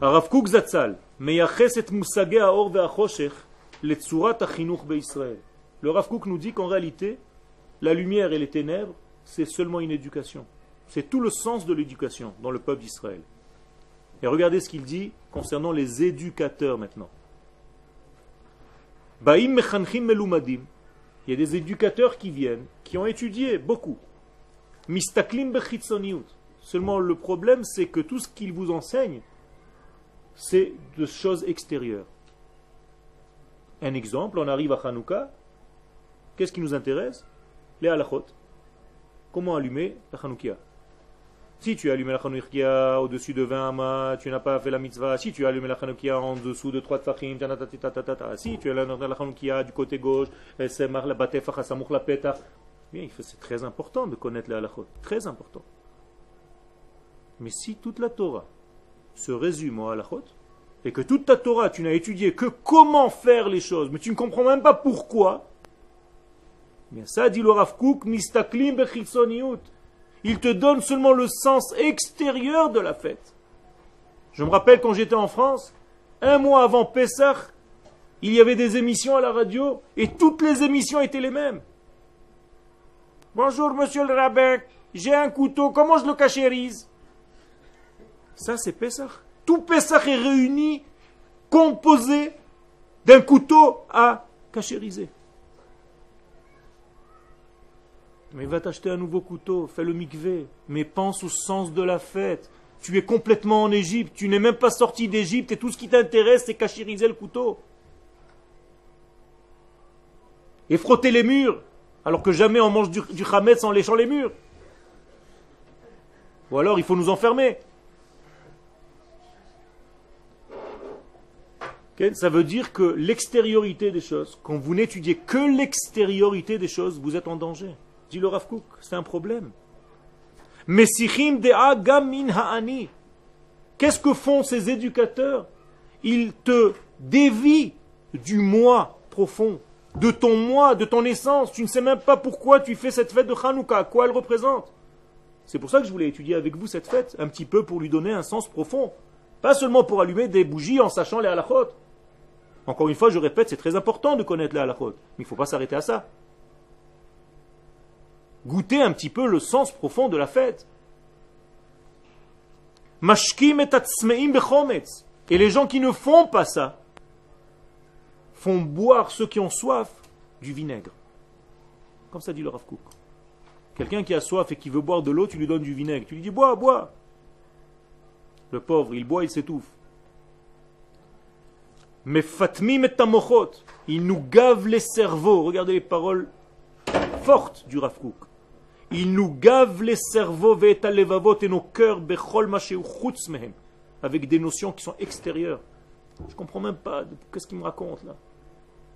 הרב zatzal, מייחס את מושגי האור והחושך לצורת החינוך בישראל. Le Rav Kook nous dit qu'en réalité, la lumière et les ténèbres, c'est seulement une éducation. C'est tout le sens de l'éducation dans le peuple d'Israël. Et regardez ce qu'il dit concernant les éducateurs maintenant. Il y a des éducateurs qui viennent, qui ont étudié beaucoup. Seulement le problème, c'est que tout ce qu'ils vous enseignent, c'est de choses extérieures. Un exemple, on arrive à Hanouka. Qu'est-ce qui nous intéresse? Les halachot. Comment allumer la Hanoukia? Si tu as allumé la Chanoukia au-dessus de 20 amas, tu n'as pas fait la mitzvah. Si tu as allumé la Chanoukia en dessous de 3 tfachim, si tu as allumé la Chanoukia du côté gauche, c'est c'est très important de connaître la halachot. Très important. Mais si toute la Torah se résume au halachot, et que toute ta Torah, tu n'as étudié que comment faire les choses, mais tu ne comprends même pas pourquoi, bien ça dit le Rav Kook, mistaklim il te donne seulement le sens extérieur de la fête. Je me rappelle quand j'étais en France, un mois avant Pessah, il y avait des émissions à la radio et toutes les émissions étaient les mêmes. Bonjour monsieur le rabbin, j'ai un couteau, comment je le cachérise? Ça c'est Pessah. Tout Pessah est réuni, composé d'un couteau à cachériser. Mais va t'acheter un nouveau couteau, fais le mikvé, mais pense au sens de la fête. Tu es complètement en Égypte, tu n'es même pas sorti d'Égypte et tout ce qui t'intéresse c'est cachériser le couteau. Et frotter les murs, alors que jamais on mange du, du en léchant les murs. Ou alors il faut nous enfermer. Ça veut dire que l'extériorité des choses, quand vous n'étudiez que l'extériorité des choses, vous êtes en danger. Dit le Rav c'est un problème. Mesichim de min ha'ani. Qu'est-ce que font ces éducateurs? Ils te dévient du moi profond, de ton moi, de ton essence. Tu ne sais même pas pourquoi tu fais cette fête de Hanouka, quoi elle représente? C'est pour ça que je voulais étudier avec vous cette fête, un petit peu pour lui donner un sens profond. Pas seulement pour allumer des bougies en sachant les halachot. Encore une fois, je répète, c'est très important de connaître les halachot, mais il ne faut pas s'arrêter à ça. Goûter un petit peu le sens profond de la fête. Et les gens qui ne font pas ça font boire ceux qui ont soif du vinaigre. Comme ça dit le Rav Kook. Quelqu'un qui a soif et qui veut boire de l'eau, tu lui donnes du vinaigre. Tu lui dis bois, bois. Le pauvre, il boit, il s'étouffe. Mais Fatmi metamochot, il nous gave les cerveaux. Regardez les paroles fortes du Rav Kook. Il nous gave les cerveaux et nos cœurs avec des notions qui sont extérieures. Je comprends même pas qu'est-ce qu'il me raconte là.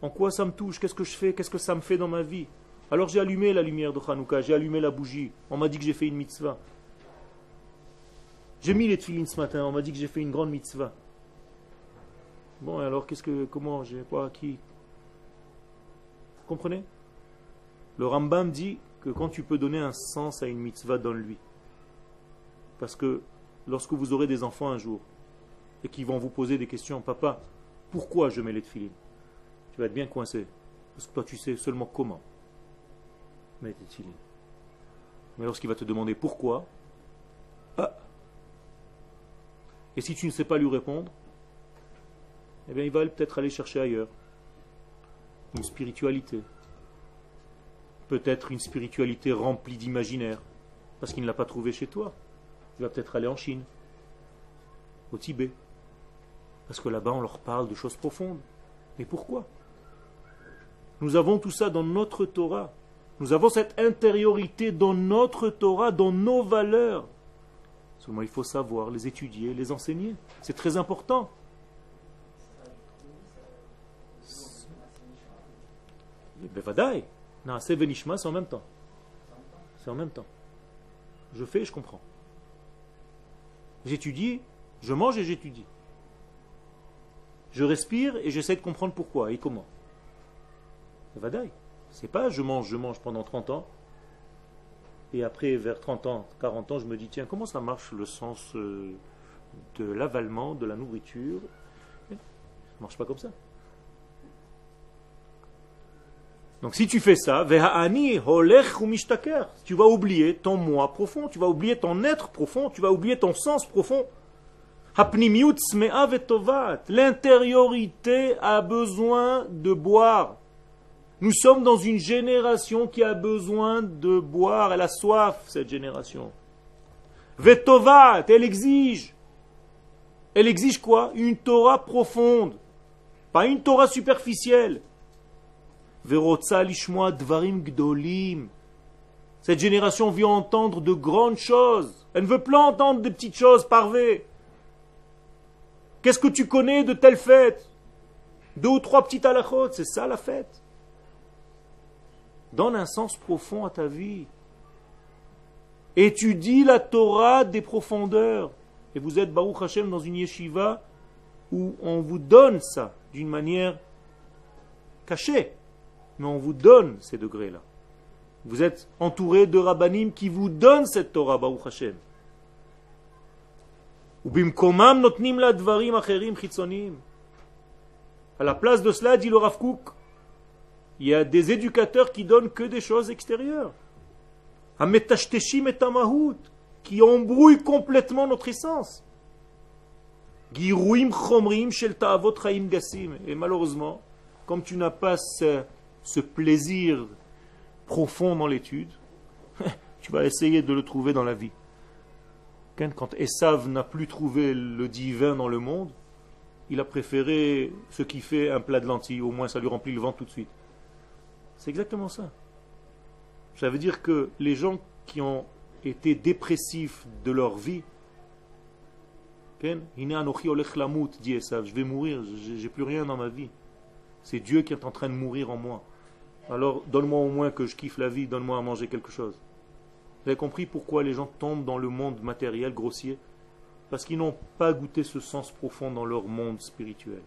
En quoi ça me touche Qu'est-ce que je fais Qu'est-ce que ça me fait dans ma vie Alors j'ai allumé la lumière de Hanouka, j'ai allumé la bougie. On m'a dit que j'ai fait une mitzvah. J'ai mis les tefilines ce matin, on m'a dit que j'ai fait une grande mitzvah. Bon, alors qu'est-ce que, comment, j'ai qui? Vous comprenez? Le Rambam dit que quand tu peux donner un sens à une mitzvah, donne-lui. Parce que lorsque vous aurez des enfants un jour et qu'ils vont vous poser des questions, papa, pourquoi je mets les tefilines? Tu vas être bien coincé. Parce que toi, tu sais seulement comment mettre les tefilines. Mais lorsqu'il va te demander pourquoi, ah. Et si tu ne sais pas lui répondre, eh bien, il va peut-être aller chercher ailleurs une spiritualité peut-être une spiritualité remplie d'imaginaire, parce qu'il ne l'a pas trouvé chez toi. Il va peut-être aller en Chine, au Tibet, parce que là-bas on leur parle de choses profondes. Mais pourquoi? Nous avons tout ça dans notre Torah. Nous avons cette intériorité dans notre Torah, dans nos valeurs. Seulement il faut savoir les étudier, les enseigner. C'est très important. Non, c'est Venishma, c'est en même temps. C'est en même temps. Je fais et je comprends. J'étudie, je mange et j'étudie. Je respire et j'essaie de comprendre pourquoi et comment. Vadaï. C'est pas je mange, je mange pendant 30 ans. Et après, vers 30 ans, 40 ans, je me dis, tiens, comment ça marche le sens euh, de l'avalement, de la nourriture? Ça ne marche pas comme ça. Donc si tu fais ça, tu vas oublier ton moi profond, tu vas oublier ton être profond, tu vas oublier ton sens profond. L'intériorité a besoin de boire. Nous sommes dans une génération qui a besoin de boire. Elle a soif, cette génération. Vetovat, elle exige. Elle exige quoi? Une Torah profonde. Pas une Torah superficielle. Cette génération veut entendre de grandes choses. Elle ne veut plus entendre des petites choses parvées. Qu'est-ce que tu connais de telle fête Deux ou trois petites halachot, c'est ça la fête? Donne un sens profond à ta vie. Étudie la Torah des profondeurs. Et vous êtes Baruch Hashem dans une yeshiva où on vous donne ça d'une manière cachée mais on vous donne ces degrés-là. Vous êtes entouré de rabbanim qui vous donnent cette Torah, Baruch Hashem. À la place de cela, dit le Rav Kook, il y a des éducateurs qui donnent que des choses extérieures. Qui embrouillent complètement notre essence. Et malheureusement, comme tu n'as pas ce ce plaisir profond dans l'étude, tu vas essayer de le trouver dans la vie. Quand Esav n'a plus trouvé le divin dans le monde, il a préféré ce qui fait un plat de lentilles, au moins ça lui remplit le ventre tout de suite. C'est exactement ça. Ça veut dire que les gens qui ont été dépressifs de leur vie, je vais mourir, j'ai plus rien dans ma vie. C'est Dieu qui est en train de mourir en moi. Alors donne-moi au moins que je kiffe la vie, donne-moi à manger quelque chose. Vous avez compris pourquoi les gens tombent dans le monde matériel grossier? Parce qu'ils n'ont pas goûté ce sens profond dans leur monde spirituel.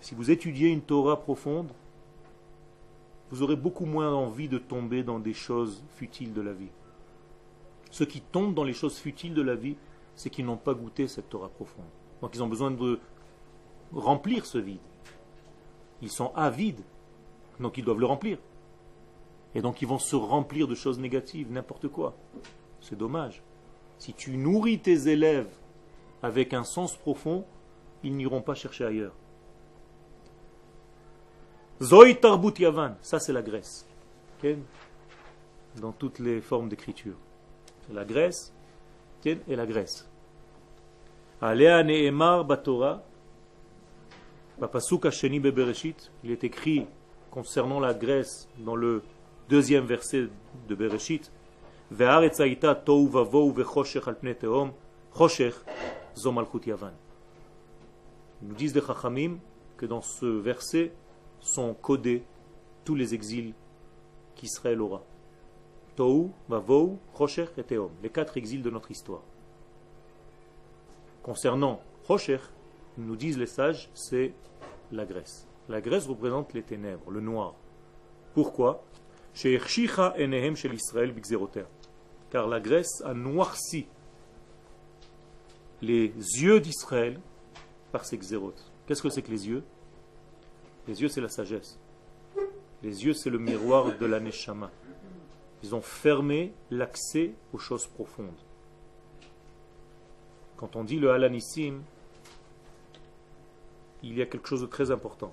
Si vous étudiez une Torah profonde, vous aurez beaucoup moins envie de tomber dans des choses futiles de la vie. Ceux qui tombent dans les choses futiles de la vie, c'est qu'ils n'ont pas goûté cette Torah profonde. Donc ils ont besoin de remplir ce vide. Ils sont avides, donc ils doivent le remplir. Et donc ils vont se remplir de choses négatives, n'importe quoi. C'est dommage. Si tu nourris tes élèves avec un sens profond, ils n'iront pas chercher ailleurs. Zoï Tarbut Yavan, ça c'est la Grèce. Dans toutes les formes d'écriture. La Grèce et la Grèce. Alea Ne'emar Batora, il est écrit concernant la Grèce dans le deuxième verset de Bereshit, nous disent les Chachamim que dans ce verset sont codés tous les exils qu'Israël aura. Tou, Vavou, Chosher et Teom, les quatre exils de notre histoire. Concernant Chosher, nous disent les sages, c'est la Grèce. La Grèce représente les ténèbres, le noir. Pourquoi? Car la Grèce a noirci les yeux d'Israël par ses xérotes. Qu'est-ce que c'est que les yeux? Les yeux, c'est la sagesse. Les yeux, c'est le miroir de la Neshama. Ils ont fermé l'accès aux choses profondes. Quand on dit le Halanissim, il y a quelque chose de très important.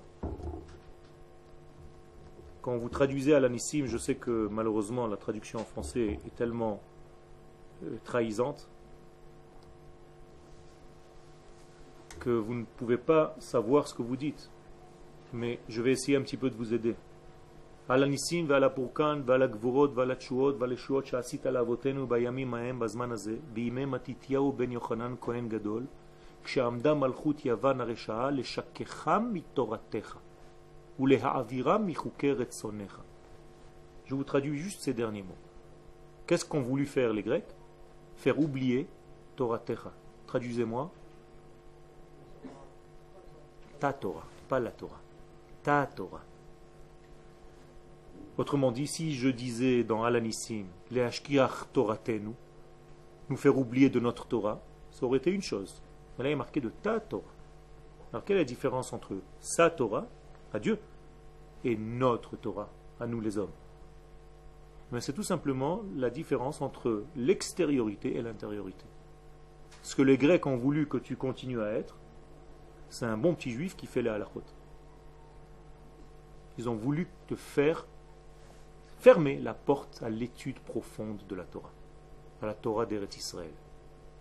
Quand vous traduisez Alanissim, je sais que malheureusement la traduction en français est tellement euh, trahisante que vous ne pouvez pas savoir ce que vous dites. Mais je vais essayer un petit peu de vous aider. Alanissim, ועל הפורקן ועל הגבורות ועל התשועות ועל הישועות שעשית לאבותינו בימים ההם בזמן הזה בימי מתתיהו בן יוחנן כהן גדול כשעמדה מלכות יוון הרשעה לשכחם מתורתך ולהעבירם מחוקי רצונך. Je vous traduis juste ces derniers mots. Qu'est-ce qu'ont voulu faire les Grecs Faire oublier Toratecha. Traduisez-moi. Ta Torah, pas la Torah. Ta Torah. Autrement dit, si je disais dans Alanissim, les Ashkiach Toratenu, nous faire oublier de notre Torah, ça aurait été une chose. Mais là, il est marqué de ta Torah. Alors, quelle est la différence entre sa Torah, à Dieu, et notre Torah, à nous les hommes? Mais c'est tout simplement la différence entre l'extériorité et l'intériorité. Ce que les Grecs ont voulu que tu continues à être, c'est un bon petit juif qui fait la halachot. Ils ont voulu te faire fermer la porte à l'étude profonde de la Torah, à la Torah d'Eretz Israël,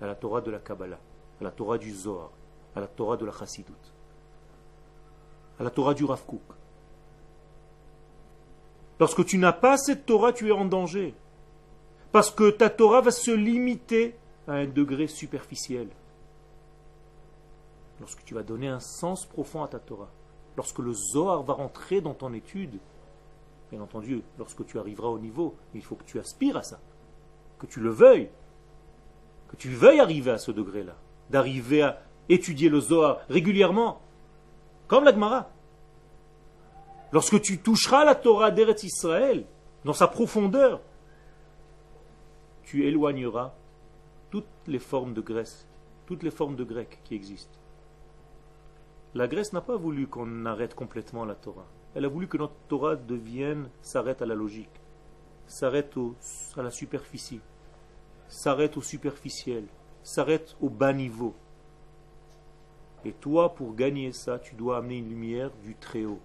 à la Torah de la Kabbalah à la Torah du Zohar, à la Torah de la Chassidut, à la Torah du Rav Lorsque tu n'as pas cette Torah, tu es en danger. Parce que ta Torah va se limiter à un degré superficiel. Lorsque tu vas donner un sens profond à ta Torah, lorsque le Zohar va rentrer dans ton étude, bien entendu, lorsque tu arriveras au niveau, il faut que tu aspires à ça, que tu le veuilles, que tu veuilles arriver à ce degré-là d'arriver à étudier le Zohar régulièrement, comme la Gemara. Lorsque tu toucheras la Torah d'Eretz Israël, dans sa profondeur, tu éloigneras toutes les formes de Grèce, toutes les formes de grec qui existent. La Grèce n'a pas voulu qu'on arrête complètement la Torah. Elle a voulu que notre Torah devienne, s'arrête à la logique, s'arrête à la superficie, s'arrête au superficiel, s'arrête au bas niveau. Et toi, pour gagner ça, tu dois amener une lumière du Très-Haut.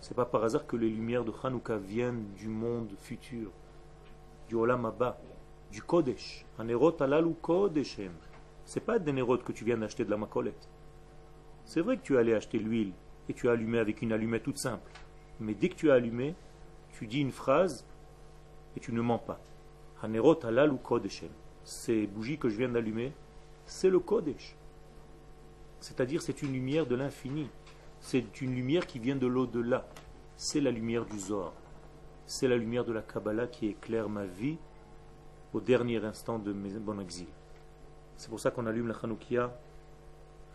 C'est pas par hasard que les lumières de Hanouka viennent du monde futur, du Olam Abba, du Kodesh. Un érot alalu Kodeshem. C'est pas des nérotes que tu viens d'acheter de la macolette. C'est vrai que tu allais acheter l'huile et tu as allumé avec une allumette toute simple. Mais dès que tu as allumé, tu dis une phrase et tu ne mens pas. Hanerot Kodeshem ces bougies que je viens d'allumer, c'est le Kodesh. C'est-à-dire c'est une lumière de l'infini. C'est une lumière qui vient de l'au-delà. C'est la lumière du Zohar. C'est la lumière de la Kabbalah qui éclaire ma vie au dernier instant de mon exil. C'est pour ça qu'on allume la Hanoukia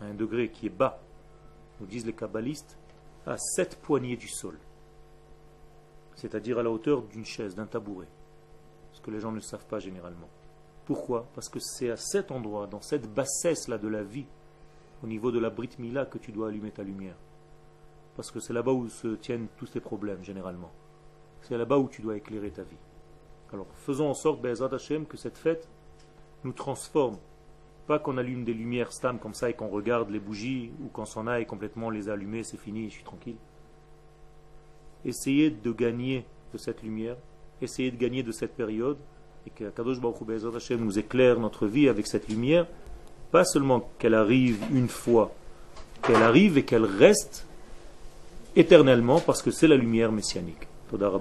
à un degré qui est bas, nous disent les kabbalistes, à sept poignées du sol. C'est-à-dire à la hauteur d'une chaise, d'un tabouret. Ce que les gens ne savent pas généralement. Pourquoi? Parce que c'est à cet endroit, dans cette bassesse-là de la vie, au niveau de la Brit Mila, que tu dois allumer ta lumière. Parce que c'est là-bas où se tiennent tous tes problèmes, généralement. C'est là-bas où tu dois éclairer ta vie. Alors faisons en sorte, Be'ezrat Hashem, que cette fête nous transforme. Pas qu'on allume des lumières stam comme ça et qu'on regarde les bougies ou qu'on s'en aille complètement les allumer, c'est fini, je suis tranquille. Essayez de gagner de cette lumière, essayez de gagner de cette période et que Kadosh Baruch Hashem nous éclaire notre vie avec cette lumière, pas seulement qu'elle arrive une fois, qu'elle arrive et qu'elle reste éternellement parce que c'est la lumière messianique. Toda